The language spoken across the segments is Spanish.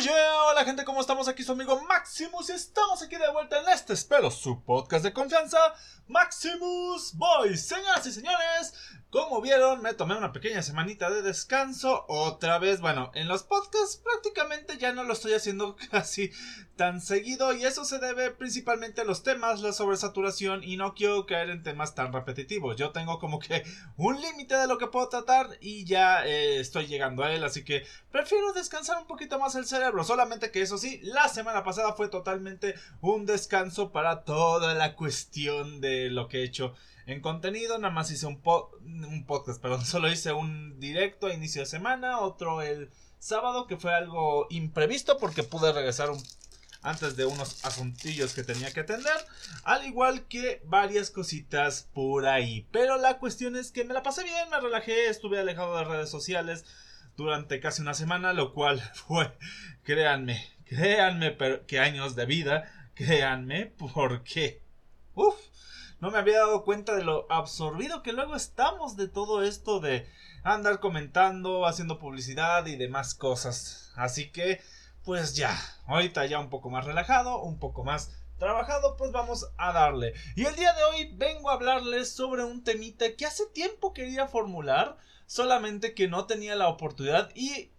Fusion! Gente, ¿cómo estamos? Aquí su amigo Maximus y estamos aquí de vuelta en este, espero, su podcast de confianza, Maximus Boys. Señoras y señores, como vieron, me tomé una pequeña semanita de descanso. Otra vez, bueno, en los podcasts prácticamente ya no lo estoy haciendo casi tan seguido. Y eso se debe principalmente a los temas, la sobresaturación. Y no quiero caer en temas tan repetitivos. Yo tengo como que un límite de lo que puedo tratar. Y ya eh, estoy llegando a él. Así que prefiero descansar un poquito más el cerebro. Solamente que eso sí, la semana pasada fue totalmente un descanso para toda la cuestión de lo que he hecho en contenido. Nada más hice un, un podcast, perdón, solo hice un directo a inicio de semana, otro el sábado que fue algo imprevisto porque pude regresar antes de unos asuntillos que tenía que atender, al igual que varias cositas por ahí. Pero la cuestión es que me la pasé bien, me relajé, estuve alejado de redes sociales durante casi una semana, lo cual fue, créanme, créanme, pero años de vida, créanme, porque, uff, no me había dado cuenta de lo absorbido que luego estamos de todo esto de andar comentando, haciendo publicidad y demás cosas. Así que, pues ya, ahorita ya un poco más relajado, un poco más trabajado, pues vamos a darle. Y el día de hoy vengo a hablarles sobre un temita que hace tiempo quería formular, solamente que no tenía la oportunidad y,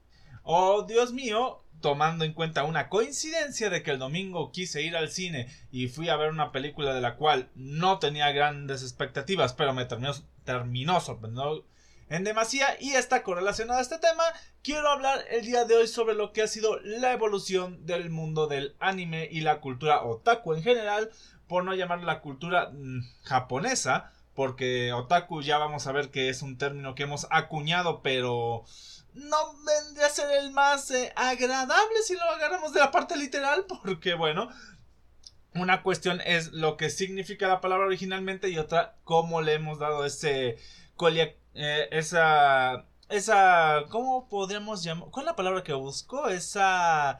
oh Dios mío, tomando en cuenta una coincidencia de que el domingo quise ir al cine y fui a ver una película de la cual no tenía grandes expectativas, pero me terminó, terminó sorprendiendo en demasía y está correlacionada a este tema, quiero hablar el día de hoy sobre lo que ha sido la evolución del mundo del anime y la cultura otaku en general, por no llamar la cultura mm, japonesa, porque otaku ya vamos a ver que es un término que hemos acuñado, pero no vendría a ser el más eh, agradable si lo agarramos de la parte literal, porque bueno, una cuestión es lo que significa la palabra originalmente y otra cómo le hemos dado ese eh, esa esa cómo podríamos llamar cuál es la palabra que busco esa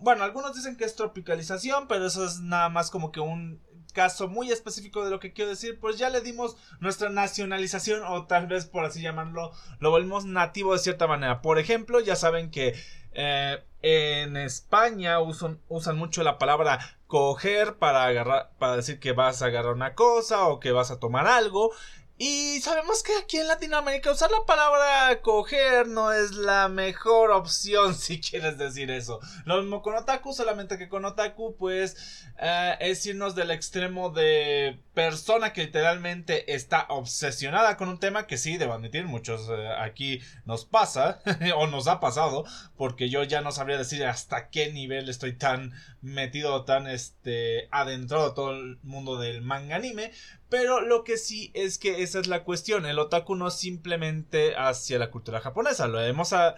bueno algunos dicen que es tropicalización pero eso es nada más como que un caso muy específico de lo que quiero decir, pues ya le dimos nuestra nacionalización o tal vez por así llamarlo, lo volvimos nativo de cierta manera. Por ejemplo, ya saben que eh, en España usan, mucho la palabra coger para agarrar, para decir que vas a agarrar una cosa o que vas a tomar algo. Y sabemos que aquí en Latinoamérica usar la palabra coger no es la mejor opción si quieres decir eso. Lo mismo con otaku, solamente que con otaku pues eh, es irnos del extremo de persona que literalmente está obsesionada con un tema que sí, debo admitir, muchos eh, aquí nos pasa o nos ha pasado porque yo ya no sabría decir hasta qué nivel estoy tan metido, tan este adentrado todo el mundo del manga anime, pero lo que sí es que esa es la cuestión. El otaku no es simplemente hacia la cultura japonesa. Lo hemos a,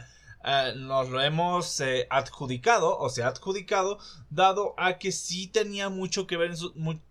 nos lo hemos eh, adjudicado o se ha adjudicado dado a que sí tenía mucho que ver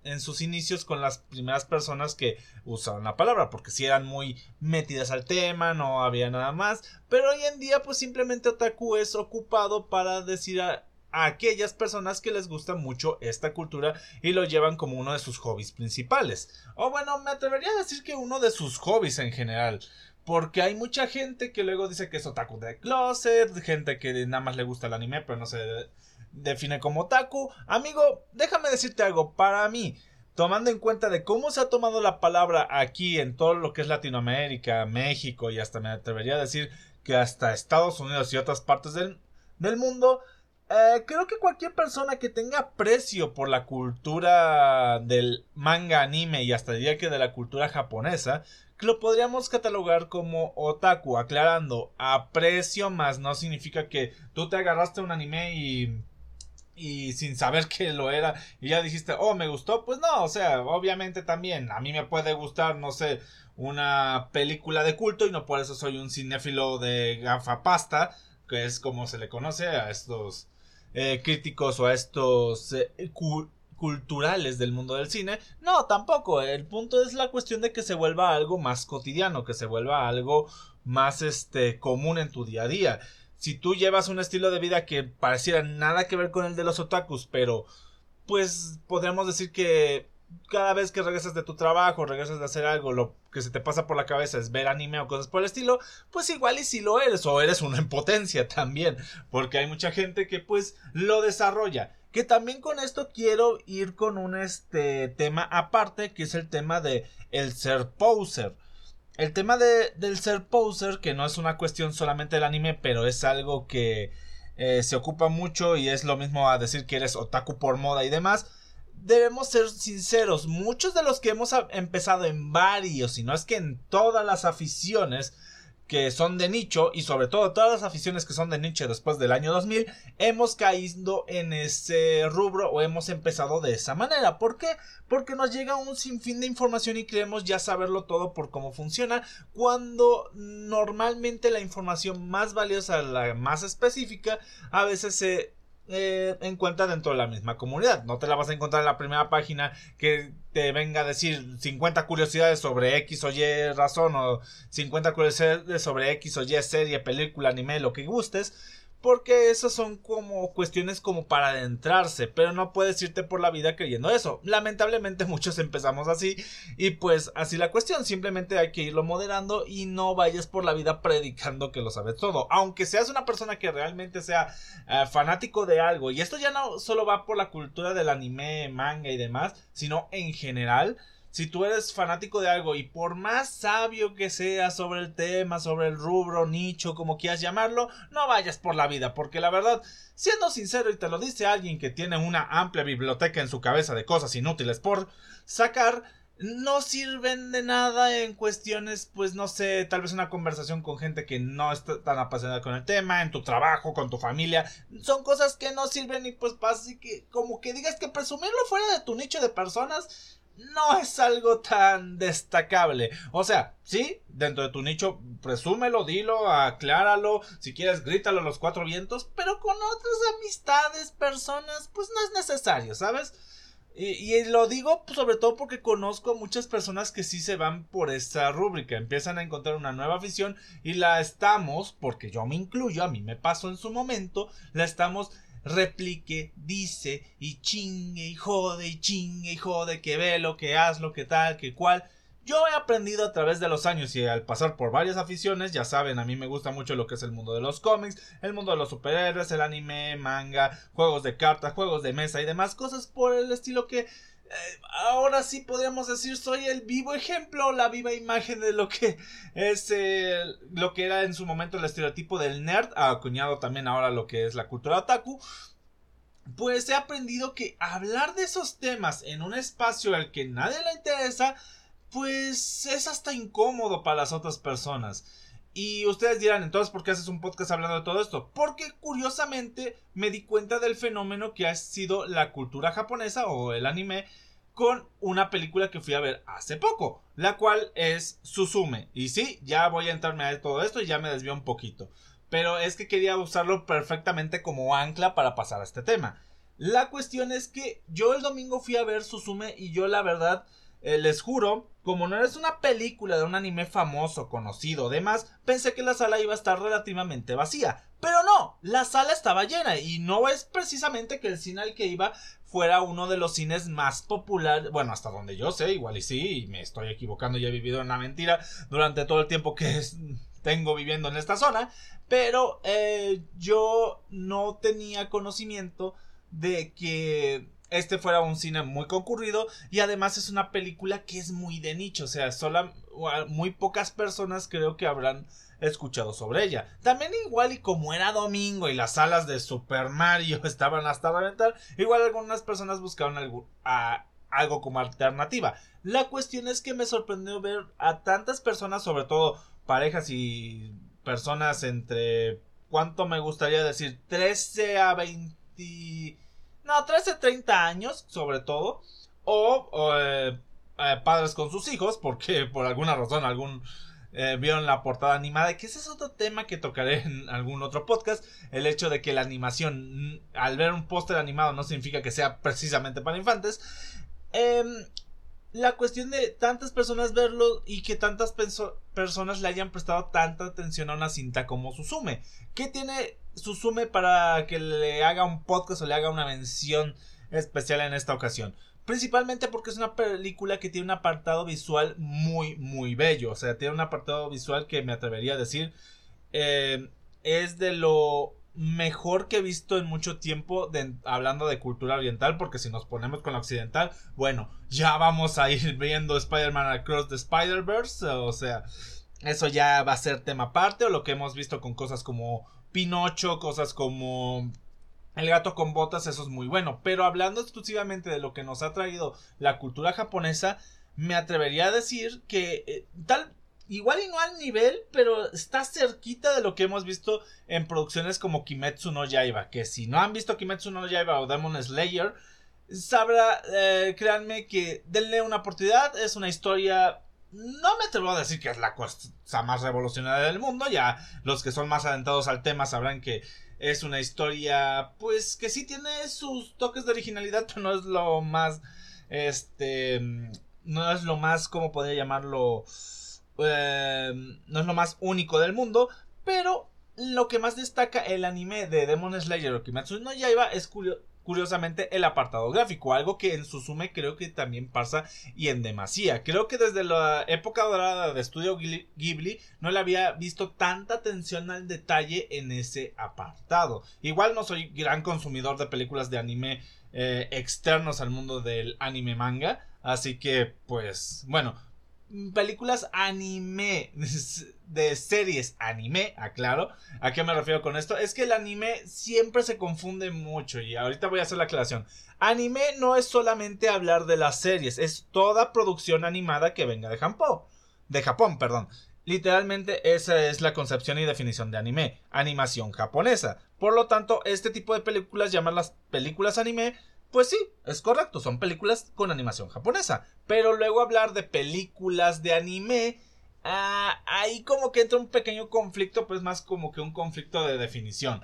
en, sus inicios con las primeras personas que usaban la palabra porque sí eran muy metidas al tema no había nada más pero hoy en día pues simplemente otaku es ocupado para decir a, a aquellas personas que les gusta mucho esta cultura y lo llevan como uno de sus hobbies principales. O bueno, me atrevería a decir que uno de sus hobbies en general. Porque hay mucha gente que luego dice que es otaku de closet, gente que nada más le gusta el anime pero no se define como otaku. Amigo, déjame decirte algo, para mí, tomando en cuenta de cómo se ha tomado la palabra aquí en todo lo que es Latinoamérica, México y hasta me atrevería a decir que hasta Estados Unidos y otras partes del, del mundo, eh, creo que cualquier persona que tenga aprecio por la cultura del manga anime y hasta diría que de la cultura japonesa, lo podríamos catalogar como otaku, aclarando, aprecio más no significa que tú te agarraste un anime y y sin saber que lo era y ya dijiste, oh, me gustó, pues no, o sea, obviamente también a mí me puede gustar, no sé, una película de culto y no por eso soy un cinéfilo de gafapasta, que es como se le conoce a estos eh, críticos o a estos eh, culturales del mundo del cine. No, tampoco. El punto es la cuestión de que se vuelva algo más cotidiano, que se vuelva algo más este común en tu día a día. Si tú llevas un estilo de vida que pareciera nada que ver con el de los otakus, pero pues podríamos decir que cada vez que regresas de tu trabajo, regresas de hacer algo, lo que se te pasa por la cabeza es ver anime o cosas por el estilo, pues igual y si lo eres, o eres una en potencia también, porque hay mucha gente que pues lo desarrolla. Que también con esto quiero ir con un este tema aparte, que es el tema de el ser poser. El tema de, del ser poser, que no es una cuestión solamente del anime, pero es algo que eh, se ocupa mucho y es lo mismo a decir que eres otaku por moda y demás debemos ser sinceros, muchos de los que hemos empezado en varios, si no es que en todas las aficiones que son de nicho y sobre todo todas las aficiones que son de nicho después del año 2000 hemos caído en ese rubro o hemos empezado de esa manera. ¿Por qué? Porque nos llega un sinfín de información y creemos ya saberlo todo por cómo funciona cuando normalmente la información más valiosa, la más específica, a veces se eh, encuentra dentro de la misma comunidad. No te la vas a encontrar en la primera página que te venga a decir 50 curiosidades sobre X o Y razón o 50 curiosidades sobre X o Y serie, película, anime, lo que gustes porque esas son como cuestiones como para adentrarse, pero no puedes irte por la vida creyendo eso. Lamentablemente muchos empezamos así y pues así la cuestión, simplemente hay que irlo moderando y no vayas por la vida predicando que lo sabes todo. Aunque seas una persona que realmente sea eh, fanático de algo, y esto ya no solo va por la cultura del anime, manga y demás, sino en general, si tú eres fanático de algo y por más sabio que seas sobre el tema, sobre el rubro, nicho, como quieras llamarlo, no vayas por la vida, porque la verdad, siendo sincero y te lo dice alguien que tiene una amplia biblioteca en su cabeza de cosas inútiles por sacar, no sirven de nada en cuestiones, pues no sé, tal vez una conversación con gente que no está tan apasionada con el tema, en tu trabajo, con tu familia, son cosas que no sirven y pues así que como que digas que presumirlo fuera de tu nicho de personas no es algo tan destacable. O sea, sí, dentro de tu nicho, presúmelo, dilo, acláralo, si quieres, grítalo a los cuatro vientos, pero con otras amistades, personas, pues no es necesario, ¿sabes? Y, lo digo sobre todo porque conozco a muchas personas que sí se van por esta rúbrica, empiezan a encontrar una nueva afición y la estamos, porque yo me incluyo, a mí me pasó en su momento, la estamos replique, dice y chingue y jode y chingue y jode, que ve lo que haz, lo que tal, que cual. Yo he aprendido a través de los años y al pasar por varias aficiones, ya saben, a mí me gusta mucho lo que es el mundo de los cómics, el mundo de los superhéroes, el anime, manga, juegos de cartas, juegos de mesa y demás cosas por el estilo que ahora sí podríamos decir soy el vivo ejemplo, la viva imagen de lo que es lo que era en su momento el estereotipo del nerd, acuñado también ahora lo que es la cultura otaku. Pues he aprendido que hablar de esos temas en un espacio al que nadie le interesa, pues es hasta incómodo para las otras personas. Y ustedes dirán, entonces, ¿por qué haces un podcast hablando de todo esto? Porque curiosamente me di cuenta del fenómeno que ha sido la cultura japonesa o el anime con una película que fui a ver hace poco, la cual es Suzume. Y sí, ya voy a entrarme a todo esto y ya me desvió un poquito. Pero es que quería usarlo perfectamente como ancla para pasar a este tema. La cuestión es que yo el domingo fui a ver Suzume y yo la verdad eh, les juro, como no es una película de un anime famoso, conocido, demás, pensé que la sala iba a estar relativamente vacía. Pero no, la sala estaba llena y no es precisamente que el cine al que iba fuera uno de los cines más populares, bueno, hasta donde yo sé, igual y sí, y me estoy equivocando y he vivido en una mentira durante todo el tiempo que tengo viviendo en esta zona, pero eh, yo no tenía conocimiento de que este fuera un cine muy concurrido y además es una película que es muy de nicho, o sea, solo, muy pocas personas creo que habrán escuchado sobre ella. También igual y como era domingo y las salas de Super Mario estaban hasta reventar, igual algunas personas buscaron algo, algo como alternativa. La cuestión es que me sorprendió ver a tantas personas, sobre todo parejas y personas entre, ¿cuánto me gustaría decir? 13 a 20 no, 13, 30 años, sobre todo. O, eh, eh, padres con sus hijos, porque por alguna razón algún eh, vieron la portada animada, que ese es otro tema que tocaré en algún otro podcast, el hecho de que la animación, mm, al ver un póster animado no significa que sea precisamente para infantes. Em, la cuestión de tantas personas verlo y que tantas personas le hayan prestado tanta atención a una cinta como Susume. ¿Qué tiene Susume para que le haga un podcast o le haga una mención especial en esta ocasión? Principalmente porque es una película que tiene un apartado visual muy, muy bello. O sea, tiene un apartado visual que me atrevería a decir eh, es de lo mejor que he visto en mucho tiempo hablando de cultura oriental, porque si nos ponemos con la occidental, bueno, ya vamos a ir viendo Spider-Man Across the Spider-Verse, o sea, eso ya va a ser tema aparte, o lo que hemos visto con cosas como Pinocho, cosas como el gato con botas, eso es muy bueno, pero hablando exclusivamente de lo que nos ha traído la cultura japonesa, me atrevería a decir que eh, tal igual y no al nivel, pero está cerquita de lo que hemos visto en producciones como Kimetsu no Yaiba, que si no han visto Kimetsu no Yaiba o Demon Slayer, sabrá, eh, créanme que denle una oportunidad, es una historia no me atrevo a decir que es la cosa más revolucionaria del mundo, ya los que son más adentados al tema sabrán que es una historia pues que sí tiene sus toques de originalidad, pero no es lo más este no es lo más como podría llamarlo eh, no es lo más único del mundo, pero lo que más destaca el anime de Demon Slayer o Kimetsu no Yaiba es curiosamente el apartado gráfico, algo que en Suzume creo que también pasa y en demasía. Creo que desde la época dorada de Estudio Ghibli no le había visto tanta atención al detalle en ese apartado. Igual no soy gran consumidor de películas de anime eh, externos al mundo del anime manga, así que pues bueno, películas anime, de series anime, aclaro. ¿A qué me refiero con esto? Es que el anime siempre se confunde mucho y ahorita voy a hacer la aclaración. Anime no es solamente hablar de las series, es toda producción animada que venga de Japón. De Japón, perdón. Literalmente esa es la concepción y definición de anime, animación japonesa. Por lo tanto, este tipo de películas, las películas anime, pues sí, es correcto, son películas con animación japonesa. Pero luego hablar de películas de anime, ah, ahí como que entra un pequeño conflicto, pues más como que un conflicto de definición.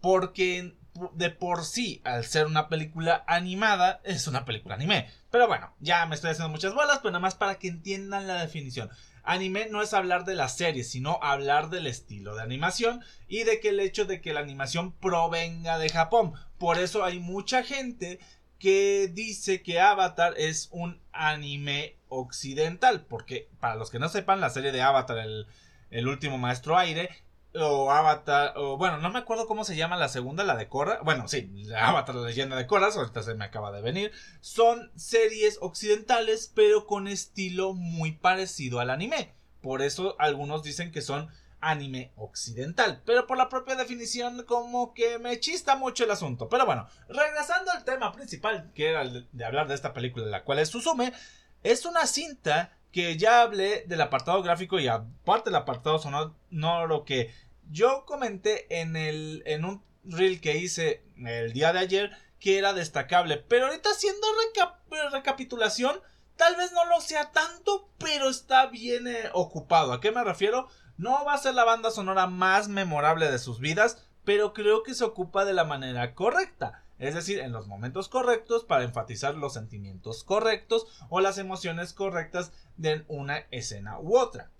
Porque de por sí, al ser una película animada, es una película anime. Pero bueno, ya me estoy haciendo muchas bolas, pero nada más para que entiendan la definición. Anime no es hablar de la serie, sino hablar del estilo de animación y de que el hecho de que la animación provenga de Japón. Por eso hay mucha gente que dice que Avatar es un anime occidental, porque para los que no sepan, la serie de Avatar, el, el último maestro aire, o Avatar, o bueno, no me acuerdo cómo se llama la segunda, la de Korra. Bueno, sí, Avatar, la leyenda de Korra, ahorita se me acaba de venir. Son series occidentales, pero con estilo muy parecido al anime. Por eso algunos dicen que son anime occidental. Pero por la propia definición, como que me chista mucho el asunto. Pero bueno, regresando al tema principal, que era el de hablar de esta película, la cual es Suzume, es una cinta que ya hablé del apartado gráfico y aparte del apartado sonoro que yo comenté en el en un reel que hice el día de ayer que era destacable, pero ahorita haciendo recapitulación tal vez no lo sea tanto, pero está bien eh, ocupado. ¿A qué me refiero? No va a ser la banda sonora más memorable de sus vidas, pero creo que se ocupa de la manera correcta es decir, en los momentos correctos para enfatizar los sentimientos correctos o las emociones correctas de una escena u otra.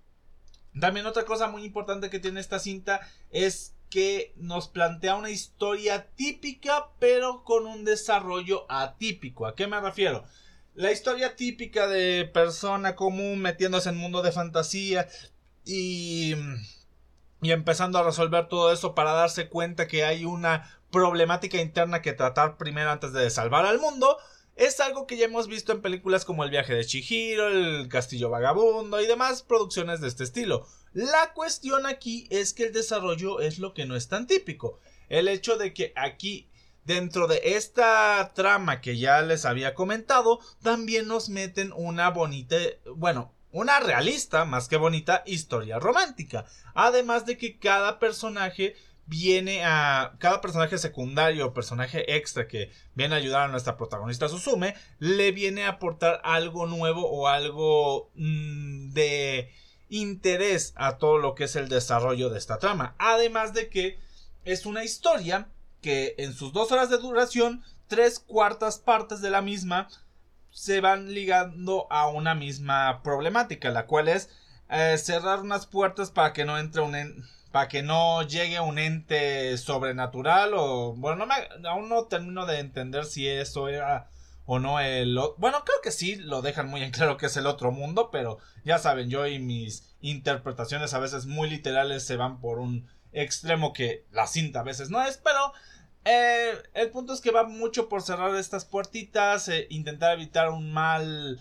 También otra cosa muy importante que tiene esta cinta es que nos plantea una historia típica pero con un desarrollo atípico. ¿A qué me refiero? La historia típica de persona común metiéndose en mundo de fantasía y y empezando a resolver todo eso para darse cuenta que hay una problemática interna que tratar primero antes de salvar al mundo, es algo que ya hemos visto en películas como El viaje de Chihiro, El castillo vagabundo y demás producciones de este estilo. La cuestión aquí es que el desarrollo es lo que no es tan típico. El hecho de que aquí dentro de esta trama que ya les había comentado, también nos meten una bonita, bueno, una realista, más que bonita, historia romántica. Además de que cada personaje viene a. Cada personaje secundario o personaje extra que viene a ayudar a nuestra protagonista Susume, le viene a aportar algo nuevo o algo mm, de interés a todo lo que es el desarrollo de esta trama. Además de que es una historia que en sus dos horas de duración, tres cuartas partes de la misma se van ligando a una misma problemática, la cual es eh, cerrar unas puertas para que no entre un para que no llegue un ente sobrenatural o bueno, aún no termino de entender si eso era o no el... Bueno, creo que sí lo dejan muy en claro que es el otro mundo, pero ya saben, yo y mis interpretaciones a veces muy literales se van por un extremo que la cinta a veces no es, pero eh, el punto es que va mucho por cerrar estas puertitas, eh, intentar evitar un mal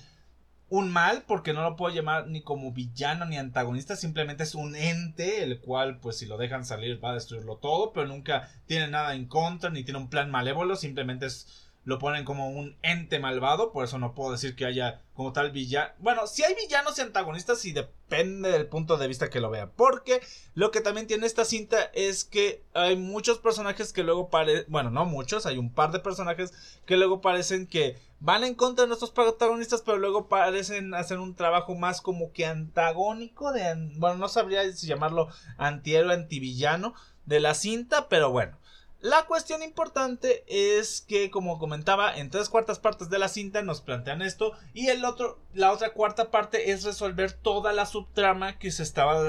un mal porque no lo puedo llamar ni como villano ni antagonista, simplemente es un ente el cual pues si lo dejan salir va a destruirlo todo, pero nunca tiene nada en contra ni tiene un plan malévolo, simplemente es lo ponen como un ente malvado, por eso no puedo decir que haya como tal villano. Bueno, si hay villanos y antagonistas y depende del punto de vista que lo vea, porque lo que también tiene esta cinta es que hay muchos personajes que luego parecen, bueno, no muchos, hay un par de personajes que luego parecen que van en contra de nuestros protagonistas, pero luego parecen hacer un trabajo más como que antagónico de, bueno, no sabría si llamarlo antihéroe, antivillano de la cinta, pero bueno. La cuestión importante es que, como comentaba, en tres cuartas partes de la cinta nos plantean esto y el otro, la otra cuarta parte es resolver toda la subtrama que se estaba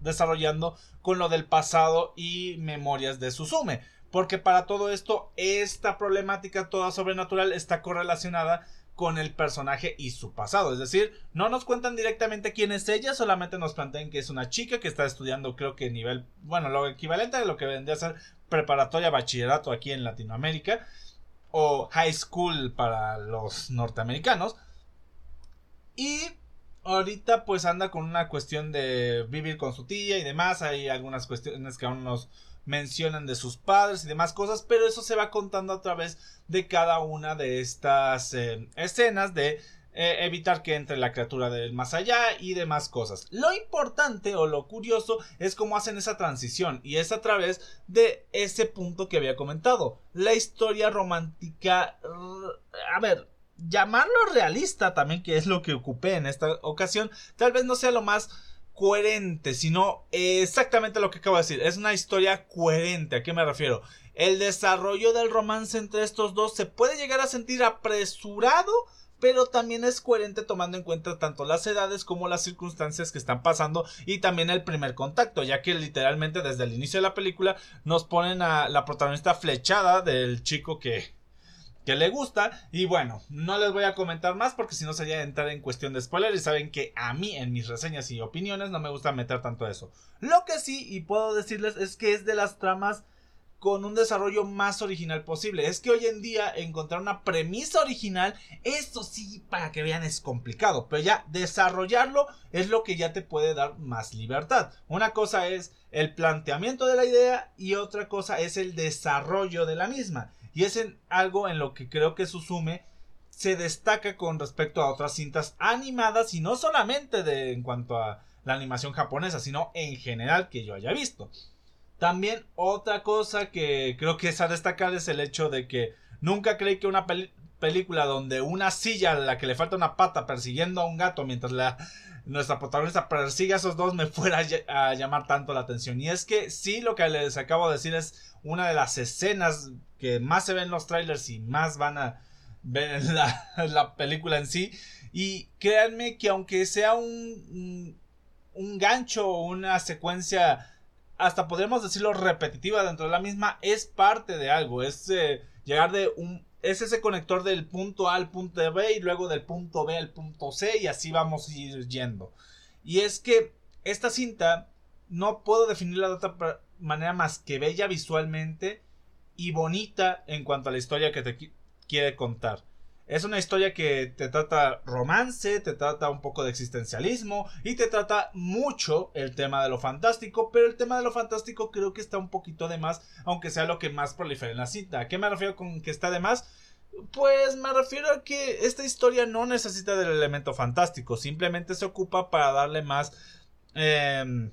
desarrollando con lo del pasado y memorias de Suzume. Porque para todo esto, esta problemática toda sobrenatural está correlacionada con el personaje y su pasado. Es decir, no nos cuentan directamente quién es ella, solamente nos plantean que es una chica que está estudiando, creo que nivel, bueno, lo equivalente a lo que vendría a ser preparatoria bachillerato aquí en Latinoamérica, o high school para los norteamericanos. Y ahorita pues anda con una cuestión de vivir con su tía y demás. Hay algunas cuestiones que aún nos mencionan de sus padres y demás cosas, pero eso se va contando a través de cada una de estas eh, escenas de eh, evitar que entre la criatura del más allá y demás cosas. Lo importante o lo curioso es cómo hacen esa transición y es a través de ese punto que había comentado, la historia romántica, a ver, llamarlo realista también, que es lo que ocupé en esta ocasión, tal vez no sea lo más coherente, sino exactamente lo que acabo de decir. Es una historia coherente. ¿A qué me refiero? El desarrollo del romance entre estos dos se puede llegar a sentir apresurado, pero también es coherente tomando en cuenta tanto las edades como las circunstancias que están pasando y también el primer contacto, ya que literalmente desde el inicio de la película nos ponen a la protagonista flechada del chico que que le gusta. Y bueno, no les voy a comentar más porque si no sería entrar en cuestión de spoiler. Y saben que a mí en mis reseñas y opiniones no me gusta meter tanto eso. Lo que sí, y puedo decirles, es que es de las tramas con un desarrollo más original posible. Es que hoy en día encontrar una premisa original, eso sí, para que vean, es complicado. Pero ya desarrollarlo es lo que ya te puede dar más libertad. Una cosa es el planteamiento de la idea y otra cosa es el desarrollo de la misma. Y es algo en lo que creo que Susume se destaca con respecto a otras cintas animadas y no solamente de, en cuanto a la animación japonesa, sino en general que yo haya visto. También otra cosa que creo que es a destacar es el hecho de que nunca creí que una película donde una silla a la que le falta una pata persiguiendo a un gato mientras la, nuestra protagonista persigue a esos dos me fuera a, llamar tanto la atención. Y es que sí, lo que les acabo de decir es una de las escenas que más se ven en los trailers y más van a ver en la, película en sí. Y créanme que aunque sea un, un gancho o una secuencia, hasta podríamos decirlo repetitiva dentro de la misma, es parte de algo. Es eh, llegar de un... Es ese conector del punto A al punto B y luego del punto B al punto C y así vamos a ir yendo. Y es que esta cinta no puedo definirla de otra manera más que bella visualmente y bonita en cuanto a la historia que te quiere contar. Es una historia que te trata romance, te trata un poco de existencialismo y te trata mucho el tema de lo fantástico, pero el tema de lo fantástico creo que está un poquito de más, aunque sea lo que más prolifera en la cita. ¿A qué me refiero con que está de más? Pues me refiero a que esta historia no necesita del elemento fantástico, simplemente se ocupa para darle más... Eh,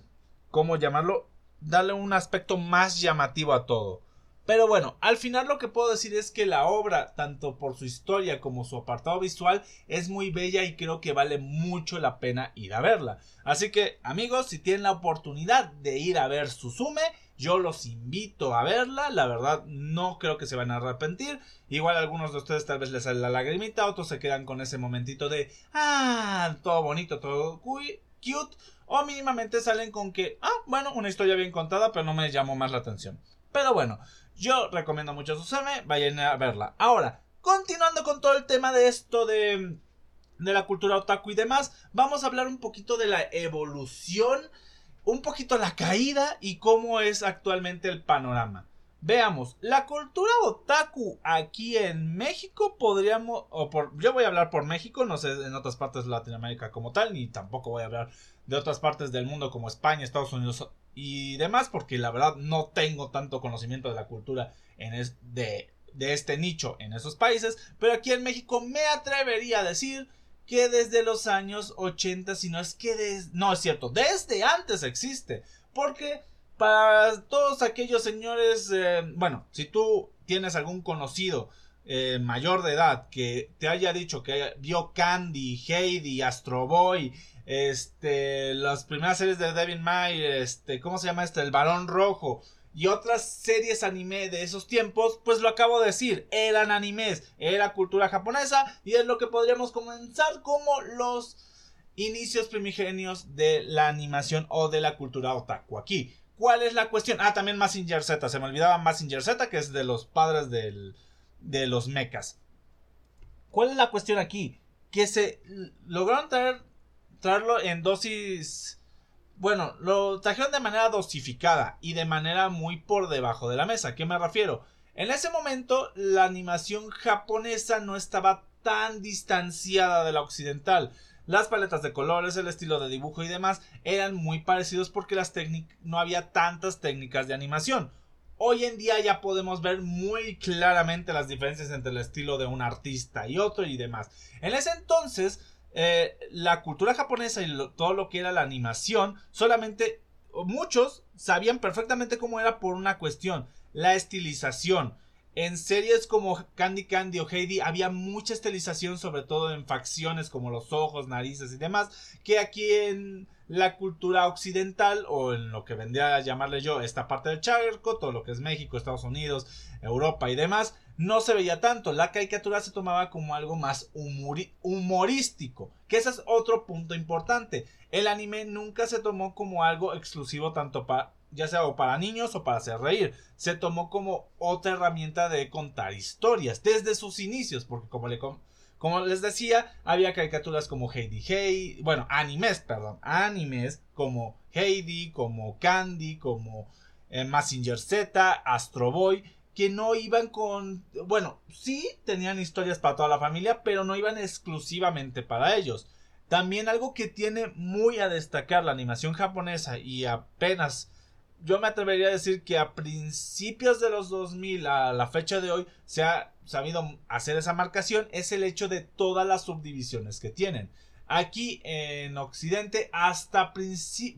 ¿Cómo llamarlo? Darle un aspecto más llamativo a todo. Pero bueno, al final lo que puedo decir es que la obra, tanto por su historia como su apartado visual, es muy bella y creo que vale mucho la pena ir a verla. Así que, amigos, si tienen la oportunidad de ir a ver Suzume, yo los invito a verla. La verdad, no creo que se van a arrepentir. Igual algunos de ustedes tal vez les sale la lagrimita, otros se quedan con ese momentito de, ah, todo bonito, todo cute. O mínimamente salen con que, ah, bueno, una historia bien contada, pero no me llamó más la atención. Pero bueno, yo recomiendo mucho Suzume, vayan a verla. Ahora, continuando con todo el tema de esto de, de la cultura otaku y demás, vamos a hablar un poquito de la evolución, un poquito la caída y cómo es actualmente el panorama. Veamos, la cultura otaku aquí en México podríamos, yo voy a hablar por México, no sé en otras partes de Latinoamérica como tal, ni tampoco voy a hablar de otras partes del mundo como España, Estados Unidos y demás, porque la verdad no tengo tanto conocimiento de la cultura en de, de este nicho en esos países, pero aquí en México me atrevería a decir que desde los años 80, si no es que no es cierto, desde antes existe, porque para todos aquellos señores, eh, bueno, si tú tienes algún conocido eh, mayor de edad que te haya dicho que vio Candy, Heidi, Astro Boy, este, las primeras series de Devin May, este, ¿cómo se llama este? El Barón Rojo y otras series anime de esos tiempos, pues lo acabo de decir, eran animes, era cultura japonesa y es lo que podríamos comenzar como los inicios primigenios de la animación o de la cultura otaku aquí. ¿Cuál es la cuestión? Ah, también Massinger Z. Se me olvidaba Massinger Z, que es de los padres del, de los mechas. ¿Cuál es la cuestión aquí? Que se lograron traer, en dosis. Bueno, lo trajeron de manera dosificada y de manera muy por debajo de la mesa. ¿A qué me refiero? En ese momento, la animación japonesa no estaba tan distanciada de la occidental. Las paletas de colores, el estilo de dibujo y demás eran muy parecidos porque las no había tantas técnicas de animación. Hoy en día ya podemos ver muy claramente las diferencias entre el estilo de un artista y otro y demás. En ese entonces, eh, la cultura japonesa y todo lo que era la animación, solamente muchos sabían perfectamente cómo era por una cuestión, la estilización. En series como Candy Candy o Heidi había mucha estilización, sobre todo en facciones como los ojos, narices y demás, que aquí en la cultura occidental o en lo que vendría a llamarle yo esta parte del charco, todo lo que es México, Estados Unidos, Europa y demás, no se veía tanto. La caricatura se tomaba como algo más humorístico, que ese es otro punto importante. El anime nunca se tomó como algo exclusivo tanto para ya sea para niños o para hacer reír. Se tomó como otra herramienta de contar historias desde sus inicios, porque como les decía, había caricaturas como Heidi Hey, bueno, animes, perdón, animes como Heidi, como Candy, como eh, Massinger Z, Astro Boy, que no iban con, bueno, sí tenían historias para toda la familia, pero no iban exclusivamente para ellos. También algo que tiene muy a destacar la animación japonesa y apenas yo me atrevería a decir que a principios de los 2000 a la fecha de hoy se ha sabido hacer esa marcación es el hecho de todas las subdivisiones que tienen. Aquí en Occidente hasta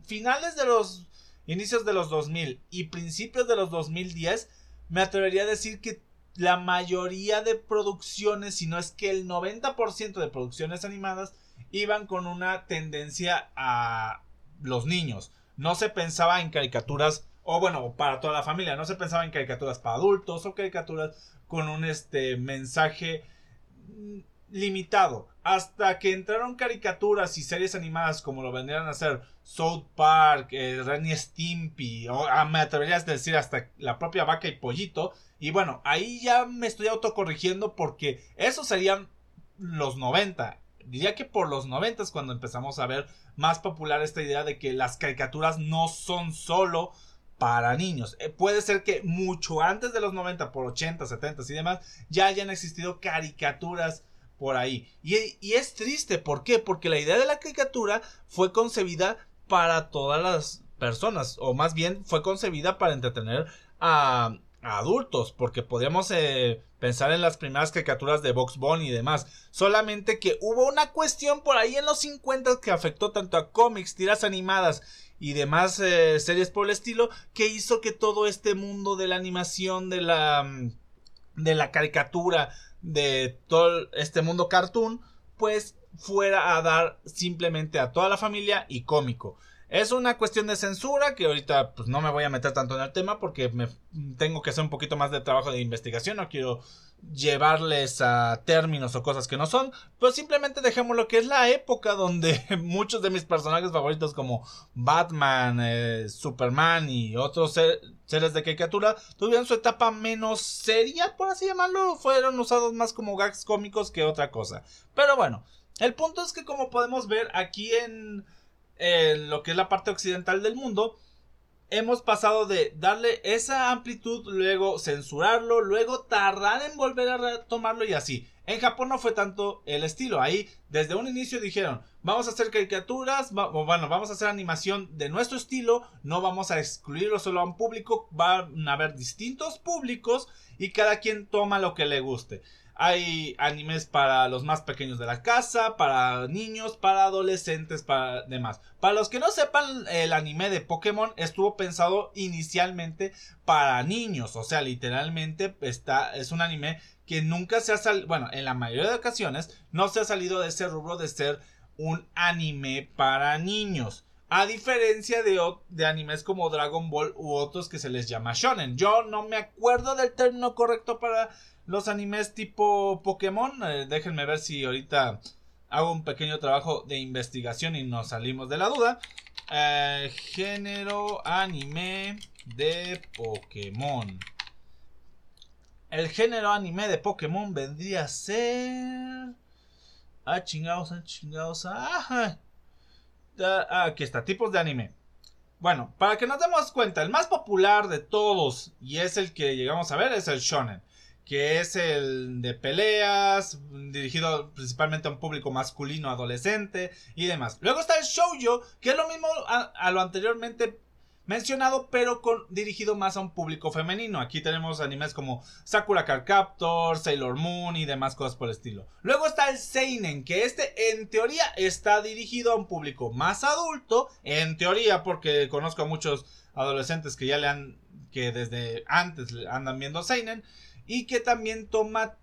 finales de los inicios de los 2000 y principios de los 2010 me atrevería a decir que la mayoría de producciones, si no es que el 90% de producciones animadas iban con una tendencia a los niños no se pensaba en caricaturas, o bueno, para toda la familia, no se pensaba en caricaturas para adultos o caricaturas con un este mensaje mm, limitado. Hasta que entraron caricaturas y series animadas como lo vendrían a hacer South Park, eh, Renny Stimpy, o ah, me atrevería a decir hasta la propia vaca y pollito. Y bueno, ahí ya me estoy autocorrigiendo porque esos serían los 90 diría que por los 90 es cuando empezamos a ver más popular esta idea de que las caricaturas no son solo para niños. Eh, puede ser que mucho antes de los 90, por 80, 70 y demás, ya hayan existido caricaturas por ahí. Y, y es triste, ¿por qué? Porque la idea de la caricatura fue concebida para todas las personas, o más bien fue concebida para entretener a, adultos, porque podríamos eh, pensar en las primeras caricaturas de Box Bunny y demás. Solamente que hubo una cuestión por ahí en los 50 que afectó tanto a cómics, tiras animadas y demás eh, series por el estilo, que hizo que todo este mundo de la animación, de la, mm, de la caricatura, de todo este mundo cartoon, pues fuera a dar simplemente a toda la familia y cómico. Es una cuestión de censura que ahorita pues no me voy a meter tanto en el tema porque me tengo que hacer un poquito más de trabajo de investigación, no quiero llevarles a términos o cosas que no son, pues simplemente dejemos lo que es la época donde muchos de mis personajes favoritos como Batman, eh, Superman y otros seres de caricatura tuvieron su etapa menos seria, por así llamarlo, fueron usados más como gags cómicos que otra cosa. Pero bueno, el punto es que como podemos ver aquí en, en lo que es la parte occidental del mundo, hemos pasado de darle esa amplitud, luego censurarlo, luego tardar en volver a retomarlo y así. En Japón no fue tanto el estilo. Ahí, desde un inicio dijeron, vamos a hacer caricaturas, bueno, vamos a hacer animación de nuestro estilo, no vamos a excluirlo solo a un público, van a haber distintos públicos y cada quien toma lo que le guste. Hay animes para los más pequeños de la casa, para niños, para adolescentes, para demás. Para los que no sepan, el anime de Pokémon estuvo pensado inicialmente para niños. O sea, literalmente está, es un anime que nunca se ha salido, bueno, en la mayoría de ocasiones no se ha salido de ese rubro de ser un anime para niños. A diferencia de, de, animes como Dragon Ball u otros que se les llama shonen. Yo no me acuerdo del término correcto para los animes tipo Pokémon. Eh, déjenme ver si ahorita hago un pequeño trabajo de investigación y nos salimos de la duda. Eh, género anime de Pokémon. El género anime de Pokémon vendría a ser... Ah, chingados, ah, chingados. Ah, aquí está, tipos de anime. Bueno, para que nos demos cuenta, el más popular de todos y es el que llegamos a ver es el shonen que es el de peleas, dirigido principalmente a un público masculino, adolescente y demás. Luego está el shoujo, que es lo mismo a, lo anteriormente mencionado, pero con, dirigido más a un público femenino. Aquí tenemos animes como Sakura Card Captor, Sailor Moon y demás cosas por el estilo. Luego está el Seinen, que este en teoría está dirigido a un público más adulto, en teoría porque conozco a muchos adolescentes que ya le han, que desde antes andan viendo Seinen y que también toma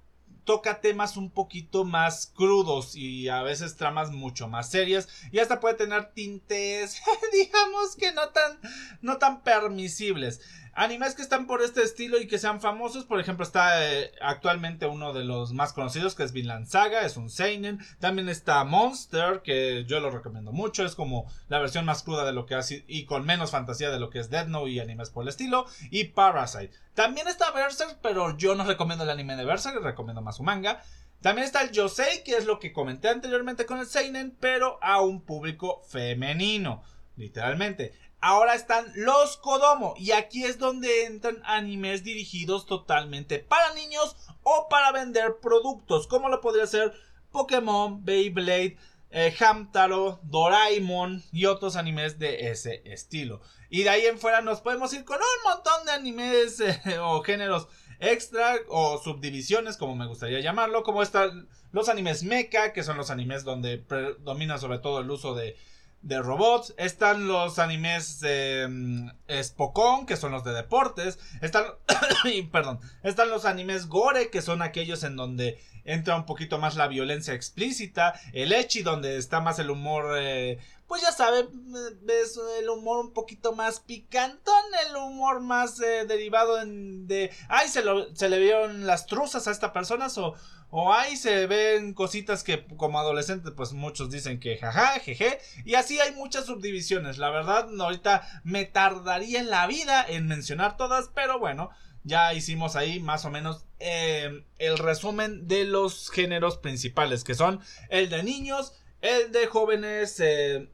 toca temas un poquito más crudos y a veces tramas mucho más serias y hasta puede tener tintes digamos que no tan no tan permisibles Animes que están por este estilo y que sean famosos, por ejemplo, está eh, actualmente uno de los más conocidos que es Vinland Saga, es un seinen. También está Monster, que yo lo recomiendo mucho, es como la versión más cruda de lo que hace y con menos fantasía de lo que es Death Note y animes por el estilo. Y Parasite. También está Berserk, pero yo no recomiendo el anime de Berserk, recomiendo más su manga. También está el Yosei, que es lo que comenté anteriormente con el Seinen, pero a un público femenino. Literalmente. Ahora están los Kodomo y aquí es donde entran animes dirigidos totalmente para niños o para vender productos, como lo podría ser Pokémon, Beyblade, eh, Hamtaro, Doraemon y otros animes de ese estilo. Y de ahí en fuera nos podemos ir con un montón de animes eh, o géneros extra o subdivisiones, como me gustaría llamarlo, como están los animes mecha, que son los animes donde predomina sobre todo el uso de de robots. Están los animes mm, Spokon, que son los de deportes. Están, perdón, están los animes Gore, que son aquellos en donde entra un poquito más la violencia explícita. El Echi, donde está más el humor, eh, pues ya saben, ves el humor un poquito más picantón, el humor más eh, derivado en de, ay, se, lo, se le vieron las truzas a esta persona, o o ahí se ven cositas que como adolescentes pues muchos dicen que jaja, jeje. Y así hay muchas subdivisiones. La verdad ahorita me tardaría en la vida en mencionar todas. Pero bueno, ya hicimos ahí más o menos eh, el resumen de los géneros principales. Que son el de niños, el de jóvenes, eh,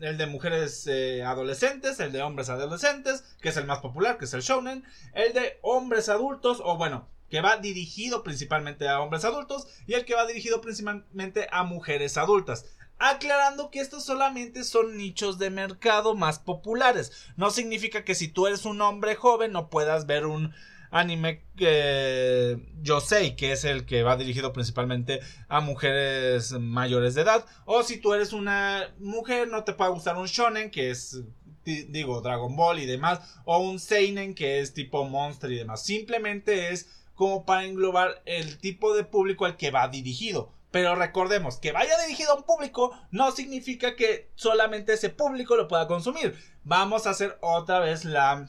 el de mujeres eh, adolescentes, el de hombres adolescentes, que es el más popular, que es el shonen, el de hombres adultos, o bueno, que va dirigido principalmente a hombres adultos y el que va dirigido principalmente a mujeres adultas. Aclarando que estos solamente son nichos de mercado más populares. No significa que si tú eres un hombre joven no puedas ver un anime que yo sé que es el que va dirigido principalmente a mujeres mayores de edad. O si tú eres una mujer no te puede gustar un shonen que es digo Dragon Ball y demás. O un seinen que es tipo Monster y demás. Simplemente es como para englobar el tipo de público al que va dirigido. Pero recordemos que vaya dirigido a un público no significa que solamente ese público lo pueda consumir. Vamos a hacer otra vez la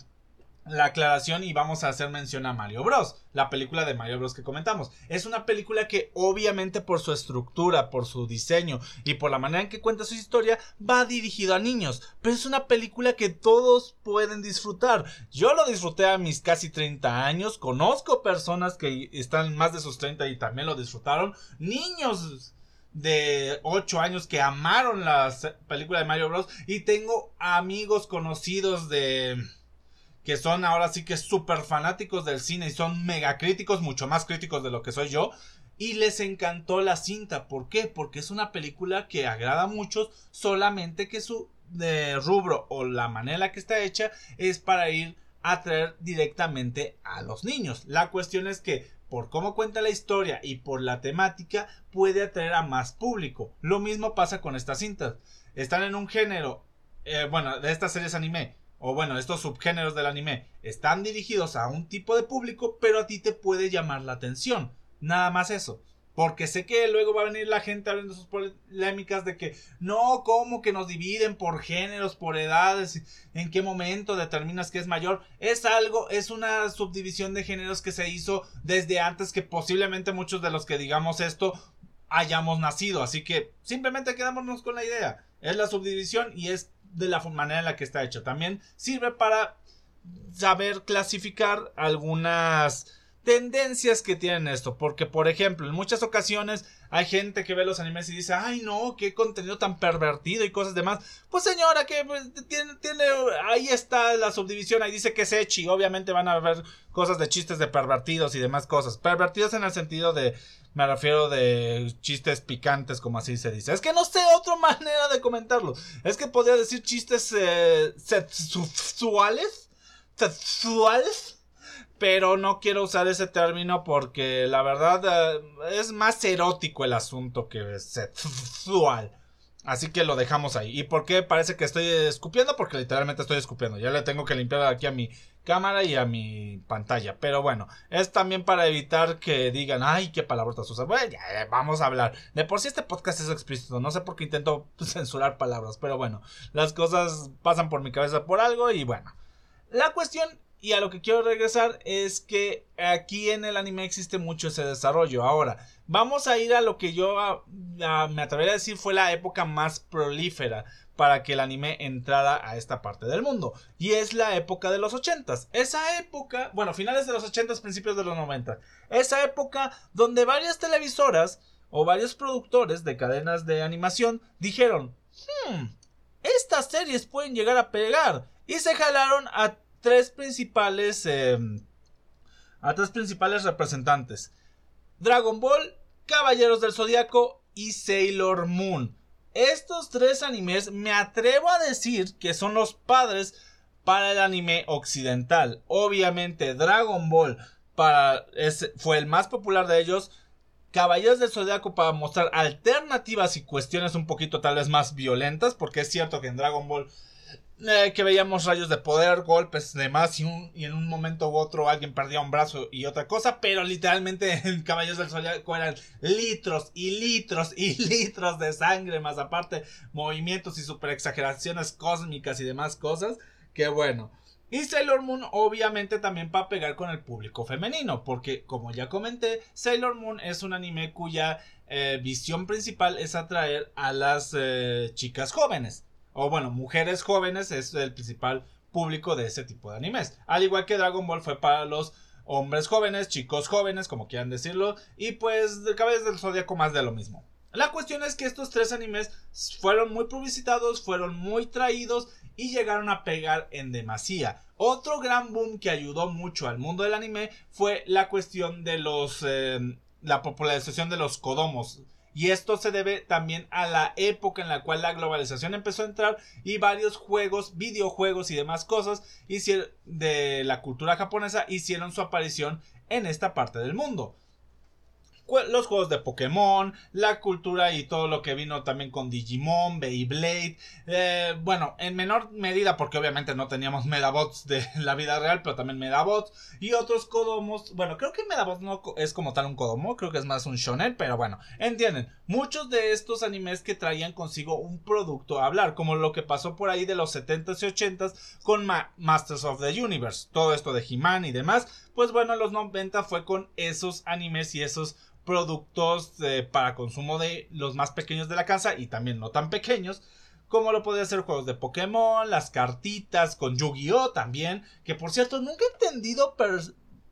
la aclaración y vamos a hacer mención a Mario Bros, la película de Mario Bros que comentamos. Es una película que obviamente por su estructura, por su diseño y por la manera en que cuenta su historia va dirigido a niños, pero es una película que todos pueden disfrutar. Yo lo disfruté a mis casi 30 años, conozco personas que están más de sus 30 y también lo disfrutaron, niños de 8 años que amaron la película de Mario Bros y tengo amigos conocidos de que son ahora sí que súper fanáticos del cine y son mega críticos, mucho más críticos de lo que soy yo. Y les encantó la cinta. ¿Por qué? Porque es una película que agrada a muchos, solamente que su rubro o la manera que está hecha es para ir a atraer directamente a los niños. La cuestión es que por cómo cuenta la historia y por la temática puede atraer a más público. Lo mismo pasa con estas cintas. Están en un género, eh, bueno, de estas series anime o bueno, estos subgéneros del anime están dirigidos a un tipo de público, pero a ti te puede llamar la atención. Nada más eso. Porque sé que luego va a venir la gente hablando sus polémicas de que no, ¿cómo que nos dividen por géneros, por edades? ¿En qué momento determinas que es mayor? Es algo, es una subdivisión de géneros que se hizo desde antes que posiblemente muchos de los que digamos esto hayamos nacido. Así que simplemente quedémonos con la idea. Es la subdivisión y es de la manera en la que está hecho. También sirve para saber clasificar algunas tendencias que tienen esto. Porque, por ejemplo, en muchas ocasiones hay gente que ve los animes y dice, ay no, qué contenido tan pervertido y cosas demás. Pues señora, que pues, tiene, ahí está la subdivisión, ahí dice que es Echi. Obviamente van a ver cosas de chistes de pervertidos y demás cosas. Pervertidos en el sentido de, me refiero de chistes picantes, como así se dice. Es que no sé otra manera de comentarlo. Es que podría decir chistes eh, sexuales. Sexuales pero no quiero usar ese término porque la verdad eh, es más erótico el asunto que sexual. Así que lo dejamos ahí. ¿Y por qué parece que estoy escupiendo? Porque literalmente estoy escupiendo. Ya le tengo que limpiar aquí a mi cámara y a mi pantalla. Pero bueno, es también para evitar que digan, ay, qué palabrotas usas. Bueno, ya, vamos a hablar. De por sí este podcast es explícito. No sé por qué intento censurar palabras. Pero bueno, las cosas pasan por mi cabeza por algo y bueno. La cuestión y a lo que quiero regresar es que aquí en el anime existe mucho ese desarrollo. Ahora, vamos a ir a lo que yo ah, me atrevería a decir fue la época más prolífera para que el anime entrara a esta parte del mundo. Y es la época de los 80 Esa época, bueno, finales de los 80 principios de los 90 Esa época donde varias televisoras o varios productores de cadenas de animación dijeron, hmm, estas series pueden llegar a pegar. Y se jalaron a tres principales. Em, a tres principales representantes: Dragon Ball, Caballeros del Zodiaco y Sailor Moon. Estos tres animes me atrevo a decir que son los padres para el anime occidental. Obviamente, Dragon Ball para, fue el más popular de ellos. Caballeros del Zodiaco para mostrar alternativas y cuestiones un poquito tal vez más violentas, porque es cierto que en Dragon Ball eh, que veíamos rayos de poder, golpes, demás, y, y en un momento u otro alguien perdía un brazo y otra cosa, pero literalmente en Caballos del Zodiaco eran litros y litros y litros de sangre, más aparte movimientos y super exageraciones cósmicas y demás cosas, que bueno. Y Sailor Moon obviamente también para pegar con el público femenino, porque como ya comenté, Sailor Moon es un anime cuya eh, visión principal es atraer a las eh, chicas jóvenes o bueno, mujeres jóvenes es el principal público de ese tipo de animes. Al igual que Dragon Ball fue para los hombres jóvenes, chicos jóvenes, como quieran decirlo, y pues de cabeza del zodiaco más de lo mismo. La cuestión es que estos tres animes fueron muy publicitados, fueron muy traídos y llegaron a pegar en demasía. Otro gran boom que ayudó mucho al mundo del anime fue la cuestión de los eh, la popularización de los kodomos y esto se debe también a la época en la cual la globalización empezó a entrar y varios juegos, videojuegos y demás cosas de la cultura japonesa hicieron su aparición en esta parte del mundo. Los juegos de Pokémon, la cultura y todo lo que vino también con Digimon, Beyblade, eh, bueno, en menor medida porque obviamente no teníamos Medabots de la vida real, pero también Medabots y otros Kodomos, bueno, creo que Medabots no es como tal un Kodomo, creo que es más un shonen, pero bueno, entienden, muchos de estos animes que traían consigo un producto a hablar, como lo que pasó por ahí de los 70s y 80s con Masters of the Universe, todo esto de He-Man y demás, pues bueno, en los 90 fue con esos animes y esos productos eh, para consumo de los más pequeños de la casa y también no tan pequeños como lo podría ser juegos de Pokémon, las cartitas con Yu-Gi-Oh también, que por cierto nunca he entendido,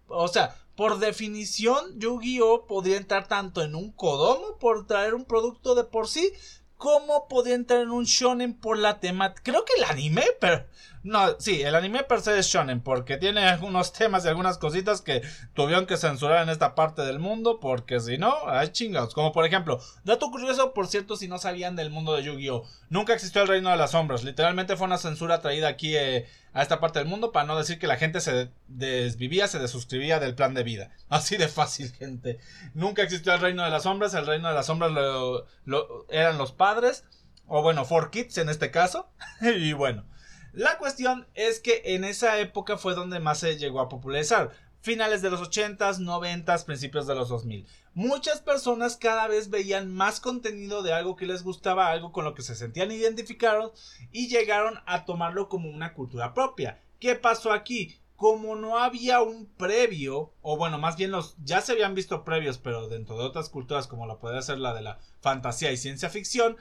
o sea, por definición Yu-Gi-Oh podría entrar tanto en un Kodomo por traer un producto de por sí, como podría entrar en un shonen por la temática. Creo que el anime, pero no, sí, el anime per se es shonen porque tiene algunos temas y algunas cositas que tuvieron que censurar en esta parte del mundo porque si no, hay chingados. Como por ejemplo, dato curioso, por cierto, si no sabían del mundo de Yu-Gi-Oh! Nunca existió el reino de las sombras. Literalmente fue una censura traída aquí eh, a esta parte del mundo para no decir que la gente se desvivía, se desuscribía del plan de vida. Así de fácil, gente. Nunca existió el reino de las sombras. El reino de las sombras lo, eran los padres. O bueno, Four Kids en este caso. y bueno. La cuestión es que en esa época fue donde más se llegó a popularizar. Finales de los 80s, 90s, principios de los 2000. Muchas personas cada vez veían más contenido de algo que les gustaba, algo con lo que se sentían identificados y llegaron a tomarlo como una cultura propia. ¿Qué pasó aquí? Como no había un previo, o bueno, más bien los ya se habían visto previos, pero dentro de otras culturas como la puede ser la de la fantasía y ciencia ficción,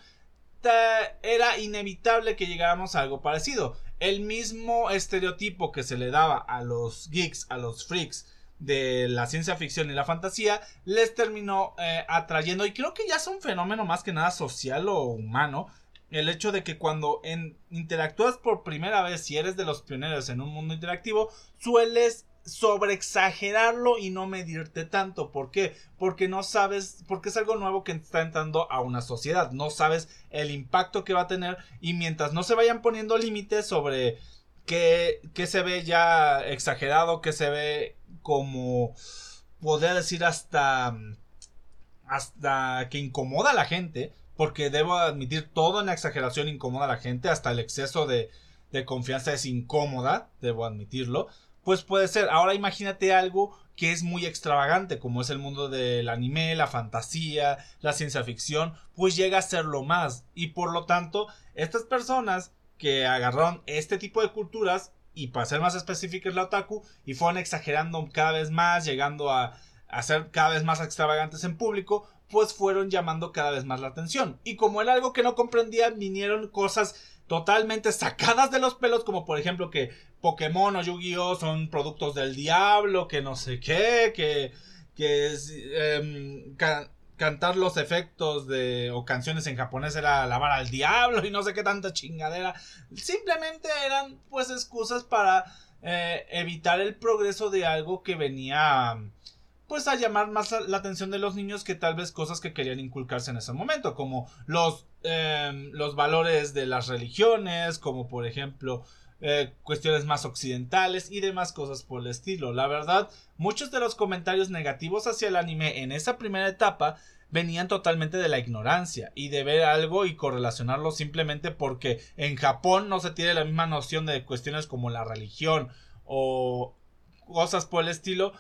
era inevitable que llegáramos a algo parecido. El mismo estereotipo que se le daba a los geeks, a los freaks de la ciencia ficción y la fantasía, les terminó eh, atrayendo. Y creo que ya es un fenómeno más que nada social o humano. El hecho de que cuando interactúas por primera vez, si eres de los pioneros en un mundo interactivo, sueles sobreexagerarlo y no medirte tanto. ¿Por qué? Porque no sabes, porque es algo nuevo que está entrando a una sociedad. No sabes el impacto que va a tener y mientras no se vayan poniendo límites sobre qué, se ve ya exagerado, qué se ve como, podría decir hasta, hasta que incomoda a la gente. Porque debo admitir, todo en la exageración incomoda a la gente, hasta el exceso de, de confianza es incómoda, debo admitirlo pues puede ser. Ahora imagínate algo que es muy extravagante, como es el mundo del anime, la fantasía, la ciencia ficción, pues llega a ser lo más. Y por lo tanto, estas personas que agarraron este tipo de culturas, y para ser más específicos la otaku, y fueron exagerando cada vez más, llegando a, a ser cada vez más extravagantes en público, pues fueron llamando cada vez más la atención. Y como era algo que no comprendían, vinieron cosas totalmente sacadas de los pelos, como por ejemplo que Pokémon o Yu-Gi-Oh son productos del diablo, que no sé qué, que, que em, cantar los efectos de o canciones en japonés era lavar al diablo y no sé qué tanta chingadera. Simplemente eran pues excusas para eh, evitar el progreso de algo que venía pues a llamar más la atención de los niños que tal vez cosas que querían inculcarse en ese momento, como los, em, los valores de las religiones, como por ejemplo eh, cuestiones más occidentales y demás cosas por el estilo. La verdad, muchos de los comentarios negativos hacia el anime en esa primera etapa venían totalmente de la ignorancia y de ver algo y correlacionarlo simplemente porque en Japón no se tiene la misma noción de cuestiones como la religión o cosas por el estilo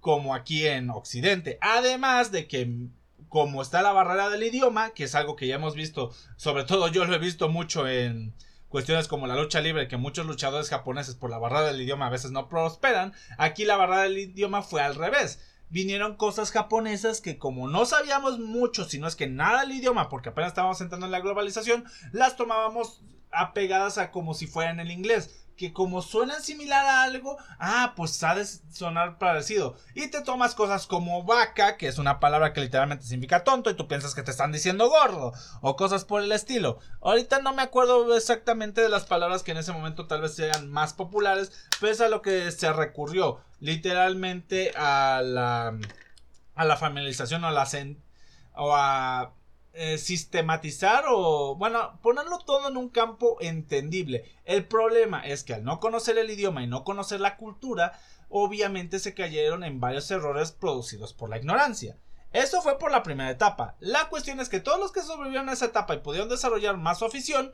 como aquí en Occidente. Además de que como está la barrera del idioma, que es algo que ya hemos visto, sobre todo yo lo he visto mucho en cuestiones como la lucha libre, que muchos luchadores japoneses por la barrera del idioma a veces no prosperan, aquí la barrera del idioma fue al revés. Vinieron cosas japonesas que como no sabíamos mucho, si no es que nada del idioma, porque apenas estábamos entrando en la globalización, las tomábamos apegadas a como si fueran el inglés que como suenan similar a algo, ah, pues ha sonar parecido. Y te tomas cosas como vaca, que es una palabra que literalmente significa tonto, y tú piensas que te están diciendo gordo, o cosas por el estilo. Ahorita no me acuerdo exactamente de las palabras que en ese momento tal vez sean más populares, pero es a lo que se recurrió, literalmente a la, a la familiarización o a la... o a eh, sistematizar o, bueno, ponerlo todo en un campo entendible. El problema es que al no conocer el idioma y no conocer la cultura, obviamente se cayeron en varios errores producidos por la ignorancia. Eso fue por la primera etapa. La cuestión es que todos los que sobrevivieron a esa etapa y pudieron desarrollar más su afición,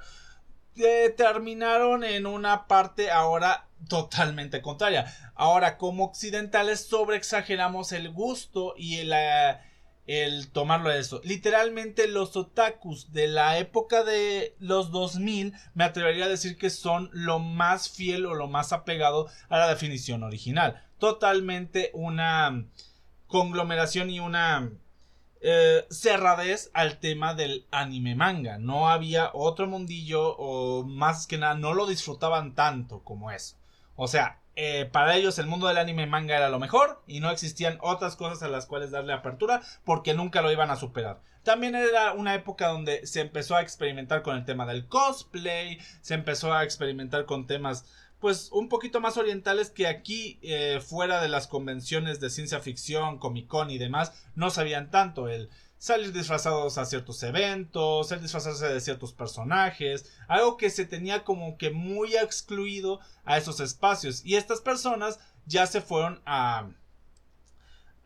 eh, terminaron en una parte ahora totalmente contraria. Ahora, como occidentales, sobreexageramos el gusto y eh, el tomarlo de eso. Literalmente, los otakus de la época de los 2000, me atrevería a decir que son lo más fiel o lo más apegado a la definición original. Totalmente una conglomeración y una eh, cerradez al tema del anime manga. No había otro mundillo o más que nada no lo disfrutaban tanto como eso. O sea, eh, para ellos el mundo del anime manga era lo mejor y no existían otras cosas a las cuales darle apertura porque nunca lo iban a superar. También era una época donde se empezó a experimentar con el tema del cosplay, se empezó a experimentar con temas pues un poquito más orientales que aquí eh, fuera de las convenciones de ciencia ficción, Comic Con y demás no sabían tanto el salir disfrazados a ciertos eventos, el disfrazarse de ciertos personajes, algo que se tenía como que muy excluido a esos espacios. Y estas personas ya se fueron a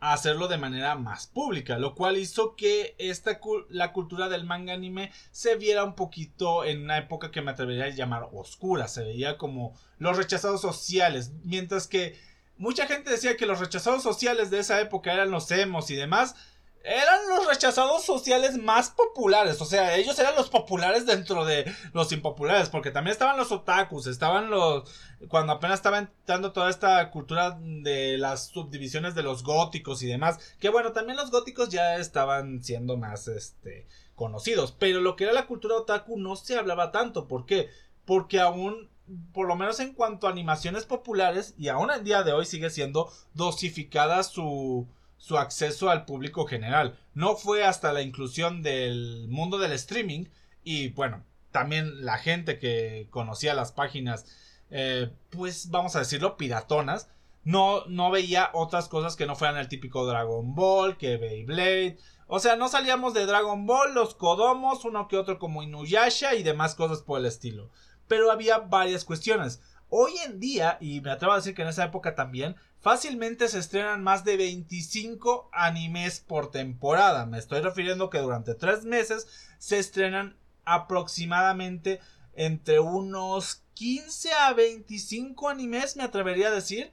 a hacerlo de manera más pública, lo cual hizo que esta la cultura del manga anime se viera un poquito en una época que me atrevería a llamar oscura, se veía como los rechazados sociales, mientras que mucha gente decía que los rechazados sociales de esa época eran los emos y demás, eran los rechazados sociales más populares. O sea, ellos eran los populares dentro de los impopulares. Porque también estaban los otakus, estaban los. Cuando apenas estaba entrando toda esta cultura de las subdivisiones de los góticos y demás. Que bueno, también los góticos ya estaban siendo más este conocidos. Pero lo que era la cultura otaku no se hablaba tanto. ¿Por qué? Porque aún por lo menos en cuanto a animaciones populares, y aún el día de hoy sigue siendo dosificada su, su acceso al público general. No fue hasta la inclusión del mundo del streaming y bueno, también la gente que conocía las páginas, eh, pues vamos a decirlo, piratonas, no, no veía otras cosas que no fueran el típico Dragon Ball, que Beyblade. O sea, no salíamos de Dragon Ball, los Kodomos, uno que otro como Inuyasha y demás cosas por el estilo. Pero había varias cuestiones. Hoy en día, y me atrevo a decir que en esa época también, fácilmente se estrenan más de 25 animes por temporada. Me estoy refiriendo que durante tres meses se estrenan aproximadamente entre unos 15 a 25 animes, me atrevería a decir.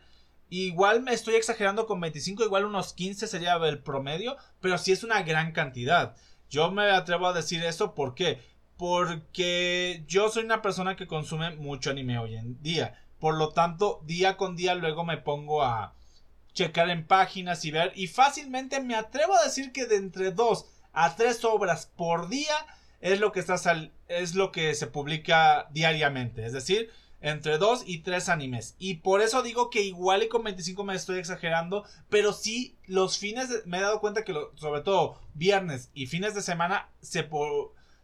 Igual me estoy exagerando con 25, igual unos 15 sería el promedio, pero sí es una gran cantidad. Yo me atrevo a decir eso, ¿por qué? porque yo soy una persona que consume mucho anime hoy en día. Por lo tanto, día con día luego me pongo a checar en páginas y ver. Y fácilmente me atrevo a decir que de entre dos a tres obras por día es lo que está es lo que se publica diariamente. Es decir, entre dos y tres animes. Y por eso digo que igual y con 25 me estoy exagerando. Pero sí, los fines me he dado cuenta que sobre todo viernes y fines de semana se,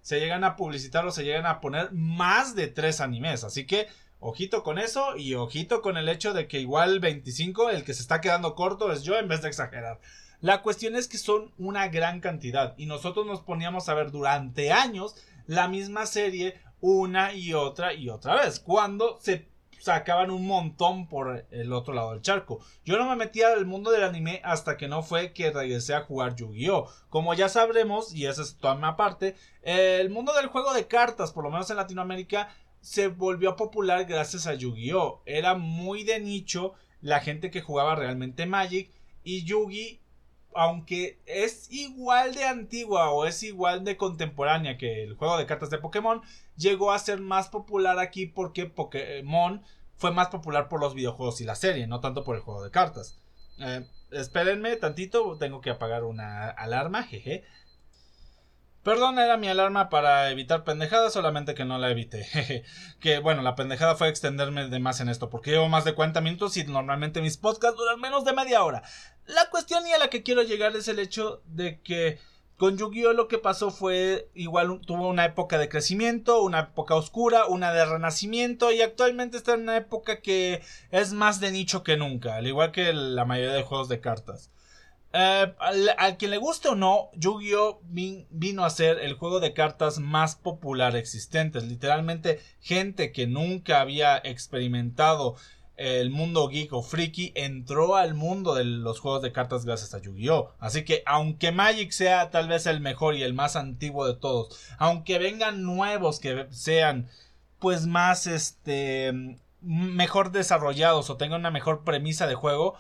se llegan a publicitar o se llegan a poner más de tres animes. Así que ojito con eso y ojito con el hecho de que igual 25, el que se está quedando corto es yo en vez de exagerar. La cuestión es que son una gran cantidad y nosotros nos poníamos a ver durante años la misma serie una y otra y otra vez. Cuando se sacaban un montón por el otro lado del charco. Yo no me metía al mundo del anime hasta que no fue que regresé a jugar Yu-Gi-Oh! Como ya sabremos, y esa es toda mi parte, el mundo del juego de cartas, por lo menos en Latinoamérica, se volvió popular gracias a Yu-Gi-Oh! Era muy de nicho la gente que jugaba realmente Magic y Yu-Gi aunque es igual de antigua o es igual de contemporánea que el juego de cartas de Pokémon, llegó a ser más popular aquí porque Pokémon fue más popular por los videojuegos y la serie, no tanto por el juego de cartas. Eh, espérenme tantito, tengo que apagar una alarma, jeje. Perdón, era mi alarma para evitar pendejadas, solamente que no la evité. que bueno, la pendejada fue extenderme de más en esto, porque llevo más de 40 minutos y normalmente mis podcasts duran menos de media hora. La cuestión y a la que quiero llegar es el hecho de que con Yu-Gi-Oh lo que pasó fue igual tuvo una época de crecimiento, una época oscura, una de renacimiento y actualmente está en una época que es más de nicho que nunca, al igual que la mayoría de juegos de cartas. Eh, al, quien le guste o no, Yu-Gi-Oh vino a ser el juego de cartas más popular existente. Literalmente gente que nunca había experimentado el mundo geek o freaky entró al mundo de los juegos de cartas gracias a Yu-Gi-Oh! Así que aunque Magic sea tal vez el mejor y el más antiguo de todos, aunque vengan nuevos que sean pues más este mejor desarrollados o tengan una mejor premisa de juego,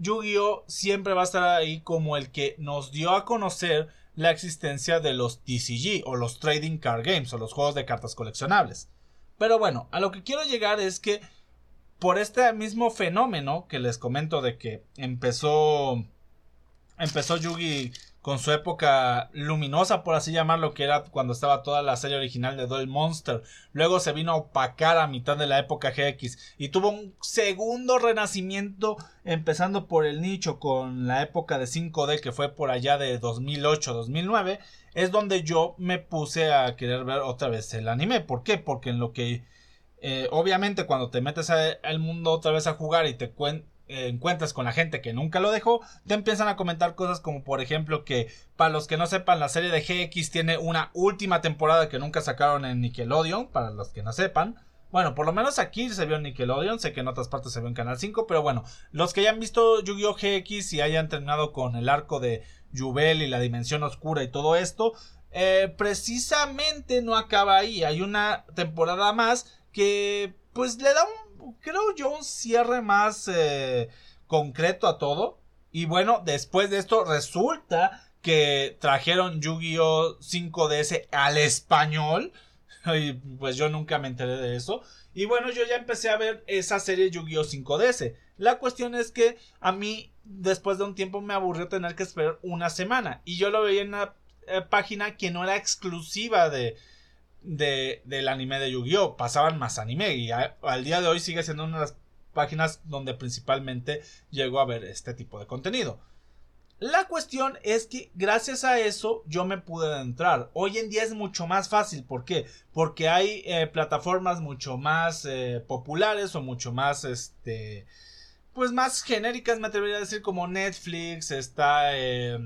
Yu-Gi-Oh! siempre va a estar ahí como el que nos dio a conocer la existencia de los TCG o los Trading Card Games o los juegos de cartas coleccionables. Pero bueno, a lo que quiero llegar es que por este mismo fenómeno que les comento de que empezó empezó Yugi con su época luminosa, por así llamarlo, que era cuando estaba toda la serie original de Duel Monster. Luego se vino a opacar a mitad de la época GX y tuvo un segundo renacimiento empezando por el nicho con la época de 5D que fue por allá de 2008-2009. Es donde yo me puse a querer ver otra vez el anime. ¿Por qué? Porque en lo que eh, obviamente cuando te metes al mundo otra vez a jugar y te eh, encuentras con la gente que nunca lo dejó, te empiezan a comentar cosas como por ejemplo que para los que no sepan la serie de GX tiene una última temporada que nunca sacaron en Nickelodeon, para los que no sepan. Bueno, por lo menos aquí se vio en Nickelodeon, sé que en otras partes se vio en Canal 5, pero bueno, los que hayan visto Yu-Gi-Oh! GX y hayan terminado con el arco de Jubel y la dimensión oscura y todo esto, eh, precisamente no acaba ahí, hay una temporada más que pues le da un, creo yo, un cierre más eh, concreto a todo. Y bueno, después de esto resulta que trajeron Yu-Gi-Oh 5DS al español. Y pues yo nunca me enteré de eso. Y bueno, yo ya empecé a ver esa serie Yu-Gi-Oh 5DS. La cuestión es que a mí después de un tiempo me aburrió tener que esperar una semana. Y yo lo veía en una eh, página que no era exclusiva de, de, del anime de Yu-Gi-Oh! Pasaban más anime y al día de hoy sigue siendo una de las páginas donde principalmente llego a ver este tipo de contenido. La cuestión es que gracias a eso yo me pude entrar. Hoy en día es mucho más fácil. ¿Por qué? Porque hay eh, plataformas mucho más eh, populares o mucho más, este, pues más genéricas, me atrevería a decir, como Netflix, está... Eh,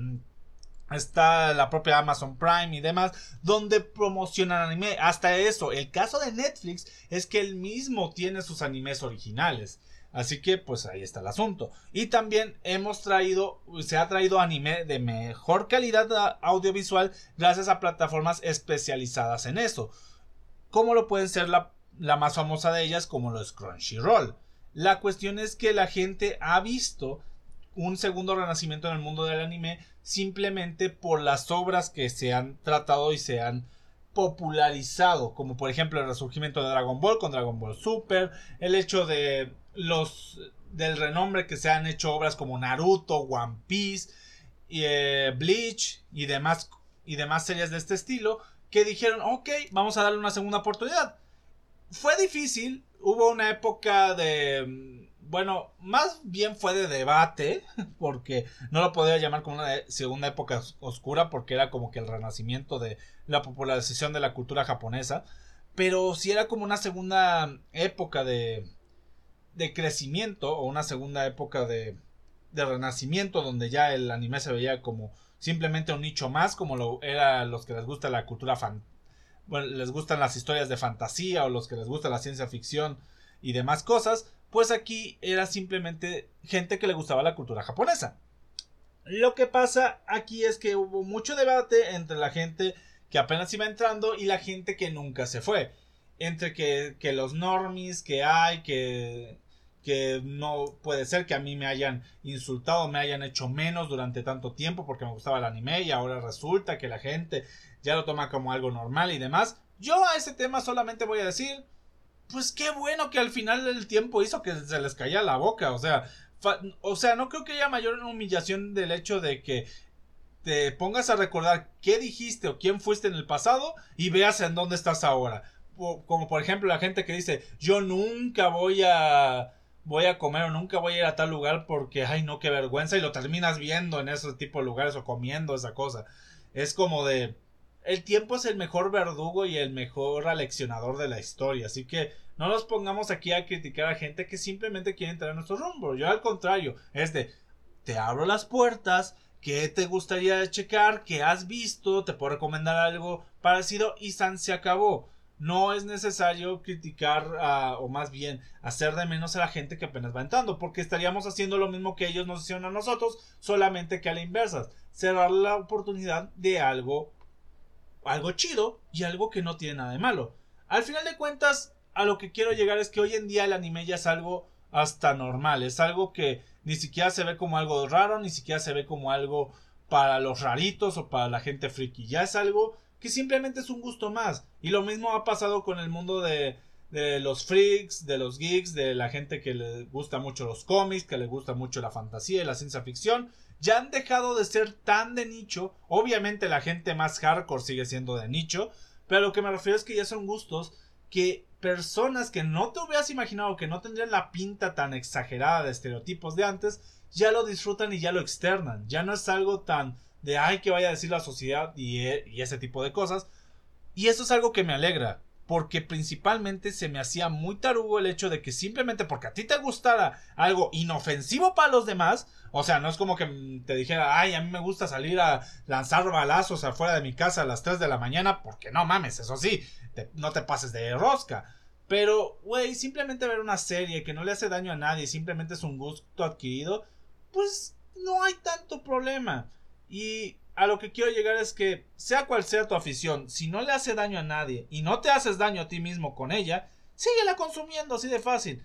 Está la propia Amazon Prime y demás, donde promocionan anime. Hasta eso, el caso de Netflix es que él mismo tiene sus animes originales. Así que pues ahí está el asunto. Y también hemos traído, se ha traído anime de mejor calidad audiovisual gracias a plataformas especializadas en eso. Como lo pueden ser la, la más famosa de ellas como los Crunchyroll. La cuestión es que la gente ha visto un segundo renacimiento en el mundo del anime simplemente por las obras que se han tratado y se han popularizado, como por ejemplo el resurgimiento de Dragon Ball con Dragon Ball Super, el hecho de los del renombre que se han hecho obras como Naruto, One Piece, y, eh, Bleach y demás y demás series de este estilo que dijeron, ok, vamos a darle una segunda oportunidad. Fue difícil, hubo una época de bueno, más bien fue de debate, porque no lo podía llamar como una segunda época oscura, porque era como que el renacimiento de la popularización de la cultura japonesa, pero sí era como una segunda época de, de crecimiento, o una segunda época de, de renacimiento, donde ya el anime se veía como simplemente un nicho más, como lo era los que les gusta la cultura fan, bueno, les gustan las historias de fantasía, o los que les gusta la ciencia ficción y demás cosas, pues aquí era simplemente gente que le gustaba la cultura japonesa. Lo que pasa aquí es que hubo mucho debate entre la gente que apenas iba entrando y la gente que nunca se fue. Entre que, que los normies que hay, que, que no puede ser que a mí me hayan insultado, me hayan hecho menos durante tanto tiempo porque me gustaba el anime y ahora resulta que la gente ya lo toma como algo normal y demás. Yo a ese tema solamente voy a decir, pues qué bueno que al final del tiempo hizo que se les caía la boca. O sea, o sea, no creo que haya mayor humillación del hecho de que te pongas a recordar qué dijiste o quién fuiste en el pasado y veas en dónde estás ahora. como por ejemplo la gente que dice, yo nunca voy a voy a comer o nunca voy a ir a tal lugar porque, ay, no, qué vergüenza, y lo terminas viendo en ese tipo de lugares o comiendo esa cosa. Es como de, el tiempo es el mejor verdugo y el mejor aleccionador de la historia. Así que no nos pongamos aquí a criticar a gente que simplemente quiere entrar en nuestro rumbo. Yo al contrario, es de te abro las puertas, ¿qué te gustaría checar? ¿Qué has visto? ¿Te puedo recomendar algo parecido? Y San se acabó. no es necesario criticar o más bien hacer de menos a la gente que apenas va entrando, porque estaríamos haciendo lo mismo que ellos nos hicieron a nosotros, solamente que a la inversa, cerrar la oportunidad de algo algo chido y algo que no tiene nada de malo. Al final de cuentas, a lo que quiero llegar es que hoy en día el anime ya es algo hasta normal, es algo que ni siquiera se ve como algo raro, ni siquiera se ve como algo para los raritos o para la gente friki, ya es algo que simplemente es un gusto más. Y lo mismo ha pasado con el mundo de, los freaks, de los geeks, de la gente que le gusta mucho los cómics, que le gusta mucho la fantasía y la ciencia ficción. Ya han dejado de ser tan de nicho. Obviamente la gente más hardcore sigue siendo de nicho. Pero lo que me refiero es que ya son gustos que personas que no te hubieras imaginado que no tendrían la pinta tan exagerada de estereotipos de antes, ya lo disfrutan y ya lo externan. Ya no es algo tan de ay que vaya a decir la sociedad y, e, y ese tipo de cosas. Y eso es algo que me alegra, porque principalmente se me hacía muy tarugo el hecho de que simplemente porque a ti te gustara algo inofensivo para los demás, o sea, no es como que te dijera, ay, a mí me gusta salir a lanzar balazos afuera de mi casa a las 3 de la mañana, porque no mames, eso sí, no te pases de rosca. Pero, güey, simplemente ver una serie que no le hace daño a nadie, simplemente es un gusto adquirido, pues no hay tanto problema. Y a lo que quiero llegar es que, sea cual sea tu afición, si no le hace daño a nadie y no te haces daño a ti mismo con ella, síguela consumiendo así de fácil.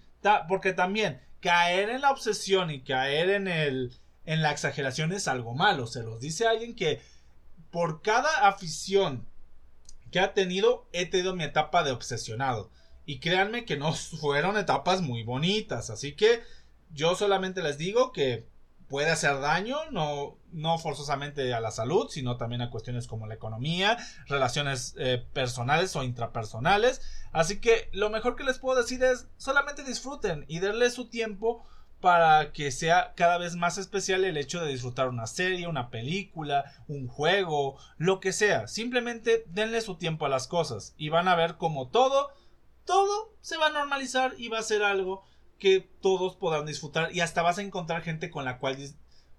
porque también caer en la obsesión y caer en el en la exageración es algo malo. Se los dice alguien que por cada afición que ha tenido he tenido mi etapa de obsesionado. Y créanme que no fueron etapas muy bonitas. Así que yo solamente les digo que puede hacer daño, no, no forzosamente a la salud, sino también a cuestiones como la economía, relaciones eh, personales o intrapersonales. Así que lo mejor que les puedo decir es solamente disfruten y denle su tiempo para que sea cada vez más especial el hecho de disfrutar una serie, una película, un juego, lo que sea. Simplemente denle su tiempo a las cosas y van a ver como todo, todo se va a normalizar y va a ser algo que todos podrán disfrutar y hasta vas a encontrar gente con la cual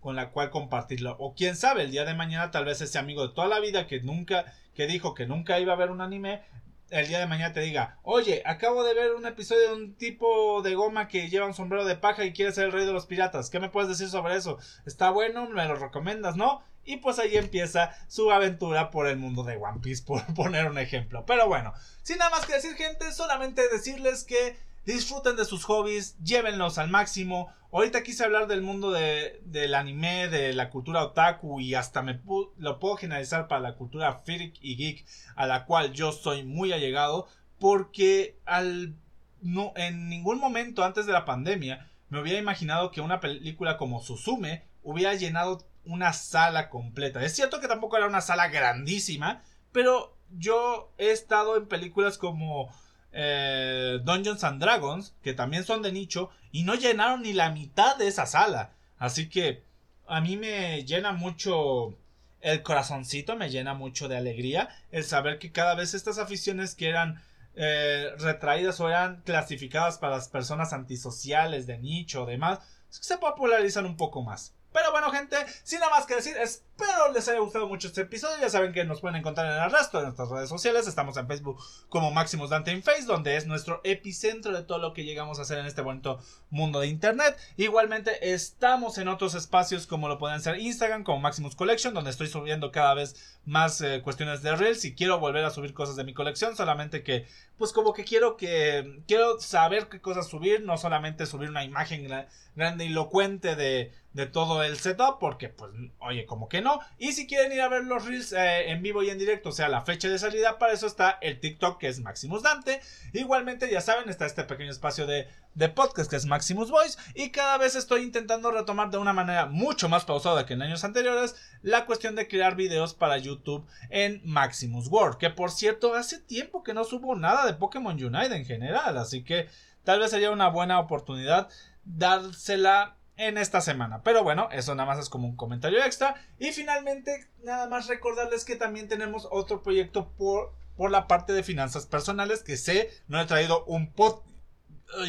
con la cual compartirlo. O quién sabe el día de mañana tal vez ese amigo de toda la vida que nunca que dijo que nunca iba a ver un anime el día de mañana te diga oye acabo de ver un episodio de un tipo de goma que lleva un sombrero de paja y quiere ser el rey de los piratas. Qué me puedes decir sobre eso está bueno me lo recomiendas no y pues ahí empieza su aventura por el mundo de One Piece por poner un ejemplo. Pero bueno sin nada más que decir gente solamente decirles que Disfruten de sus hobbies, llévenlos al máximo. Ahorita quise hablar del mundo de, del anime, de la cultura otaku y hasta me lo puedo generalizar para la cultura freak y geek a la cual yo soy muy allegado porque al no en ningún momento antes de la pandemia me hubiera imaginado que una película como Suzume hubiera llenado una sala completa. Es cierto que tampoco era una sala grandísima, pero yo he estado en películas como eh, Dungeons and Dragons, que también son de nicho, y no llenaron ni la mitad de esa sala. Así que a mí me llena mucho el corazoncito, me llena mucho de alegría el saber que cada vez estas aficiones que eran eh, retraídas o eran clasificadas para las personas antisociales de nicho o demás, se popularizan un poco más. Pero bueno, gente, sin nada más que decir, espero les haya gustado mucho este episodio. Ya saben que nos pueden encontrar en el resto de nuestras redes sociales. Estamos en Facebook como Maximus Dante in Face, donde es nuestro epicentro de todo lo que llegamos a hacer en este bonito mundo de internet. Igualmente, estamos en otros espacios como lo pueden ser Instagram, como Maximus Collection, donde estoy subiendo cada vez más eh, cuestiones de Reels y quiero volver a subir cosas de mi colección. Solamente que, pues, como que quiero que quiero saber qué cosas subir, no solamente subir una imagen grande y elocuente de de todo el setup porque pues oye como que no y si quieren ir a ver los reels eh, en vivo y en directo o sea la fecha de salida para eso está el TikTok que es Maximus Dante. Igualmente ya saben está este pequeño espacio de, de podcast que es Maximus Voice y cada vez estoy intentando retomar de una manera mucho más pausada que en años anteriores la cuestión de crear videos para YouTube en Maximus World que por cierto hace tiempo que no subo nada de Pokémon Unite en general así que tal vez sería una buena oportunidad dársela en esta semana. Pero bueno, eso nada más es como un comentario extra. Y finalmente, nada más recordarles que también tenemos otro proyecto por, por la parte de finanzas personales que sé, no he traído un pod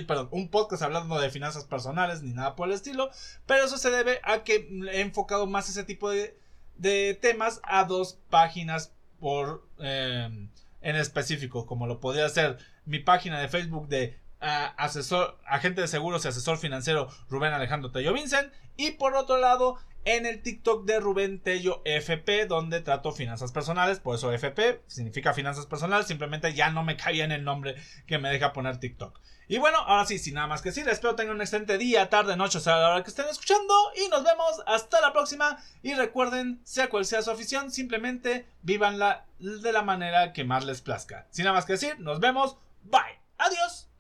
perdón, un podcast hablando de finanzas personales ni nada por el estilo, pero eso se debe a que he enfocado más ese tipo de, de temas a dos páginas por, em, en específico, como lo podría ser mi página de Facebook de asesor, agente de seguros y asesor financiero Rubén Alejandro Tello Vincent. Y por otro lado, en el TikTok de Rubén Tello FP, donde trato finanzas personales, por eso FP significa finanzas personales, simplemente ya no me caía en el nombre que me deja poner TikTok. Y bueno, ahora sí, sin nada más que decir, espero tengan un excelente día, tarde, noche, o sea, la hora que estén escuchando. Y nos vemos hasta la próxima. Y recuerden, sea cual sea su afición, simplemente vívanla de la manera que más les plazca. Sin nada más que decir, nos vemos. Bye. Adiós.